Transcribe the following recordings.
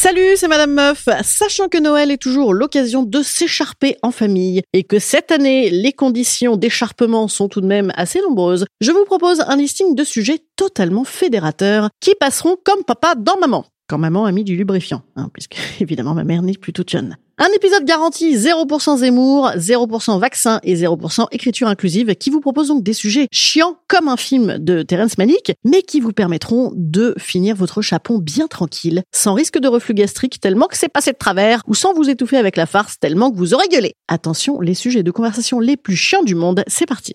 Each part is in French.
Salut, c'est Madame Meuf. Sachant que Noël est toujours l'occasion de s'écharper en famille et que cette année, les conditions d'écharpement sont tout de même assez nombreuses, je vous propose un listing de sujets totalement fédérateurs qui passeront comme papa dans maman quand maman a mis du lubrifiant, hein, puisque évidemment ma mère n'est plus toute jeune. Un épisode garanti 0% Zemmour, 0% vaccin et 0% écriture inclusive qui vous propose donc des sujets chiants comme un film de Terence Malick, mais qui vous permettront de finir votre chapon bien tranquille, sans risque de reflux gastrique tellement que c'est passé de travers, ou sans vous étouffer avec la farce tellement que vous aurez gueulé. Attention, les sujets de conversation les plus chiants du monde, c'est parti.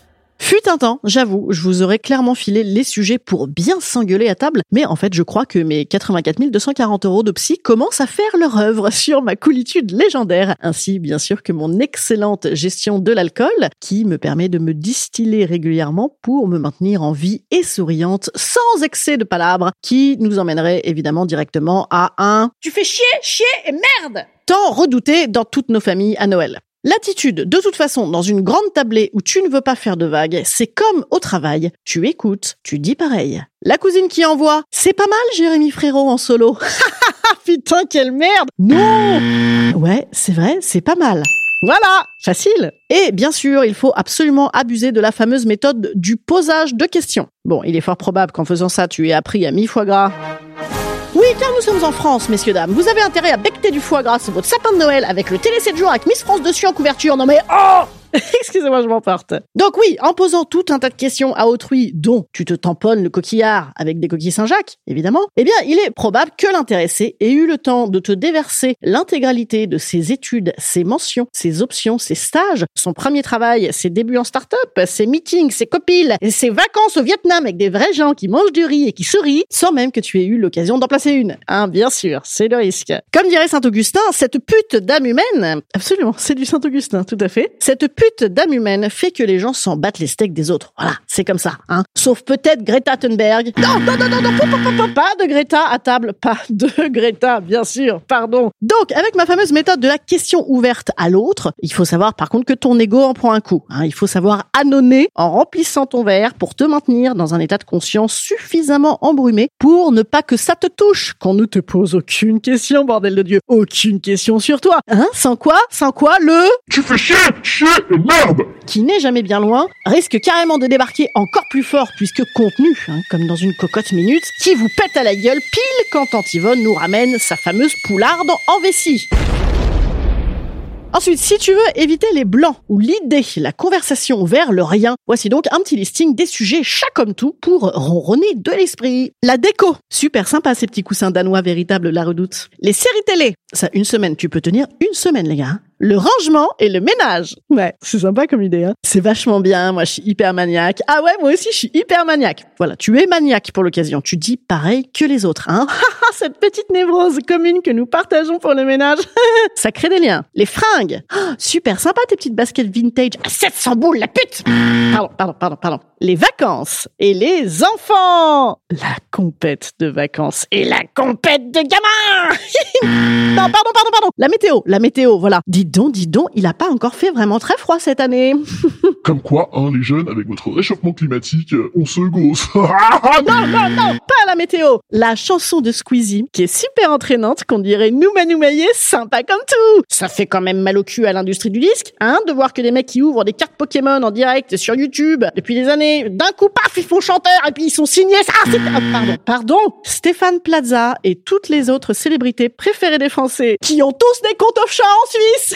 Fut un temps, j'avoue, je vous aurais clairement filé les sujets pour bien s'engueuler à table, mais en fait, je crois que mes 84 240 euros de psy commencent à faire leur œuvre sur ma coolitude légendaire, ainsi bien sûr que mon excellente gestion de l'alcool, qui me permet de me distiller régulièrement pour me maintenir en vie et souriante, sans excès de palabres, qui nous emmènerait évidemment directement à un « tu fais chier, chier et merde !» tant redouté dans toutes nos familles à Noël. L'attitude, de toute façon, dans une grande tablée où tu ne veux pas faire de vagues, c'est comme au travail. Tu écoutes, tu dis pareil. La cousine qui envoie, c'est pas mal Jérémy Frérot en solo. Putain, quelle merde Non Ouais, c'est vrai, c'est pas mal. Voilà, facile. Et bien sûr, il faut absolument abuser de la fameuse méthode du posage de questions. Bon, il est fort probable qu'en faisant ça, tu aies appris à mi-foie gras oui, car nous sommes en France, messieurs, dames. Vous avez intérêt à becter du foie gras sur votre sapin de Noël avec le télé 7 jours avec Miss France dessus en couverture. Non mais oh Excusez-moi, je m'emporte. Donc oui, en posant tout un tas de questions à autrui, dont tu te tamponnes le coquillard avec des coquilles Saint-Jacques, évidemment, eh bien, il est probable que l'intéressé ait eu le temps de te déverser l'intégralité de ses études, ses mentions, ses options, ses stages, son premier travail, ses débuts en start-up, ses meetings, ses copiles, ses vacances au Vietnam avec des vrais gens qui mangent du riz et qui sourient, sans même que tu aies eu l'occasion d'en placer une. Hein, bien sûr, c'est le risque. Comme dirait Saint-Augustin, cette pute d'âme humaine, absolument, c'est du Saint-Augustin, tout à fait, cette d'âme humaine fait que les gens s'en battent les steaks des autres. Voilà, c'est comme ça, hein. Sauf peut-être Greta Thunberg. Non, non, non, non, non, pas, de Greta à table, pas de Greta, bien sûr, pardon. Donc, avec ma fameuse méthode de la question ouverte à l'autre, il faut savoir par contre que ton ego en prend un coup. Hein. Il faut savoir annoncer en remplissant ton verre pour te maintenir dans un état de conscience suffisamment embrumé pour ne pas que ça te touche, qu'on ne te pose aucune question, bordel de Dieu. Aucune question sur toi. Hein Sans quoi Sans quoi le... Tu fais chier, chier qui n'est jamais bien loin, risque carrément de débarquer encore plus fort puisque contenu, hein, comme dans une cocotte minute, qui vous pète à la gueule pile quand Antivone nous ramène sa fameuse poularde en vessie. Ensuite, si tu veux éviter les blancs ou l'idée, la conversation vers le rien, voici donc un petit listing des sujets chaque comme tout pour ronronner de l'esprit. La déco, super sympa ces petits coussins danois véritables la redoute. Les séries télé, ça une semaine, tu peux tenir une semaine les gars. Le rangement et le ménage. Ouais, c'est sympa comme idée. Hein. C'est vachement bien. Moi, je suis hyper maniaque. Ah ouais, moi aussi, je suis hyper maniaque. Voilà, tu es maniaque pour l'occasion. Tu dis pareil que les autres. Hein Cette petite névrose commune que nous partageons pour le ménage. Ça crée des liens. Les fringues. Oh, super sympa tes petites baskets vintage à 700 boules, la pute Pardon, pardon, pardon, pardon. Les vacances et les enfants. La compète de vacances et la compète de gamins. non, pardon, pardon, pardon. La météo, la météo, voilà. Dites donc, dis donc, il a pas encore fait vraiment très froid cette année. Comme quoi, hein, les jeunes, avec votre réchauffement climatique, euh, on se gosse. non, non, non, pas la météo. La chanson de Squeezie, qui est super entraînante, qu'on dirait Nouma Noumaillé, sympa comme tout. Ça fait quand même mal au cul à l'industrie du disque, hein, de voir que des mecs qui ouvrent des cartes Pokémon en direct sur YouTube depuis des années, d'un coup, paf, ils font chanteur et puis ils sont signés. Ah, c'est- ah, pardon, pardon. Stéphane Plaza et toutes les autres célébrités préférées des Français, qui ont tous des comptes offshore en Suisse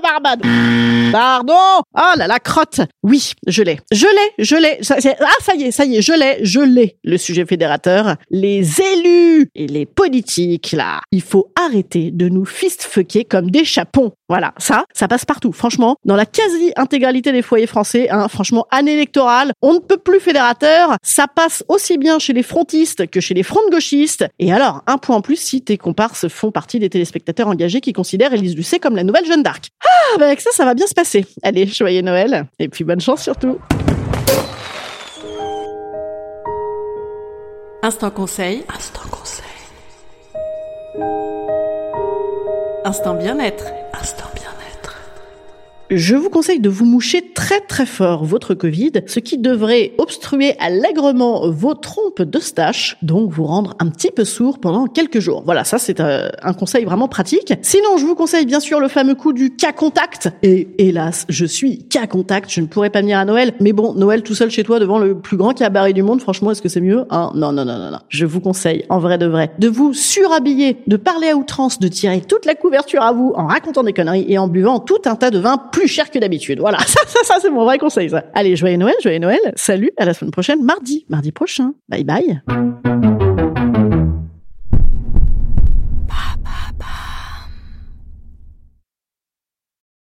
Barbade. Pardon? Oh là la crotte Oui, je l'ai. Je l'ai, je l'ai. Ah, ça y est, ça y est, je l'ai, je l'ai. Le sujet fédérateur. Les élus et les politiques, là. Il faut arrêter de nous fistfucker comme des chapons. Voilà, ça, ça passe partout. Franchement, dans la quasi-intégralité des foyers français, hein, franchement, année électorale, on ne peut plus fédérateur. Ça passe aussi bien chez les frontistes que chez les fronts gauchistes. Et alors, un point en plus si tes comparses font partie des téléspectateurs engagés qui considèrent Élise Lucet comme la nouvelle Jeanne d'Arc. Ah, bah avec ça, ça va bien se passer. Allez, joyeux Noël. Et puis bonne chance surtout. Instant conseil. Instant conseil. Instant bien-être. Instant bien-être. Je vous conseille de vous moucher très très fort votre Covid, ce qui devrait obstruer allègrement vos trompes de stache, donc vous rendre un petit peu sourd pendant quelques jours. Voilà, ça c'est euh, un conseil vraiment pratique. Sinon, je vous conseille bien sûr le fameux coup du cas contact. Et hélas, je suis cas contact, je ne pourrais pas venir à Noël. Mais bon, Noël tout seul chez toi devant le plus grand cabaret du monde, franchement, est-ce que c'est mieux? Hein Non, non, non, non, non. Je vous conseille, en vrai de vrai, de vous surhabiller, de parler à outrance, de tirer toute la couverture à vous en racontant des conneries et en buvant tout un tas de vin plus cher que d'habitude. Voilà, ça, ça, ça c'est mon vrai conseil, ça. Allez, joyeux Noël, joyeux Noël. Salut, à la semaine prochaine, mardi, mardi prochain. Bye.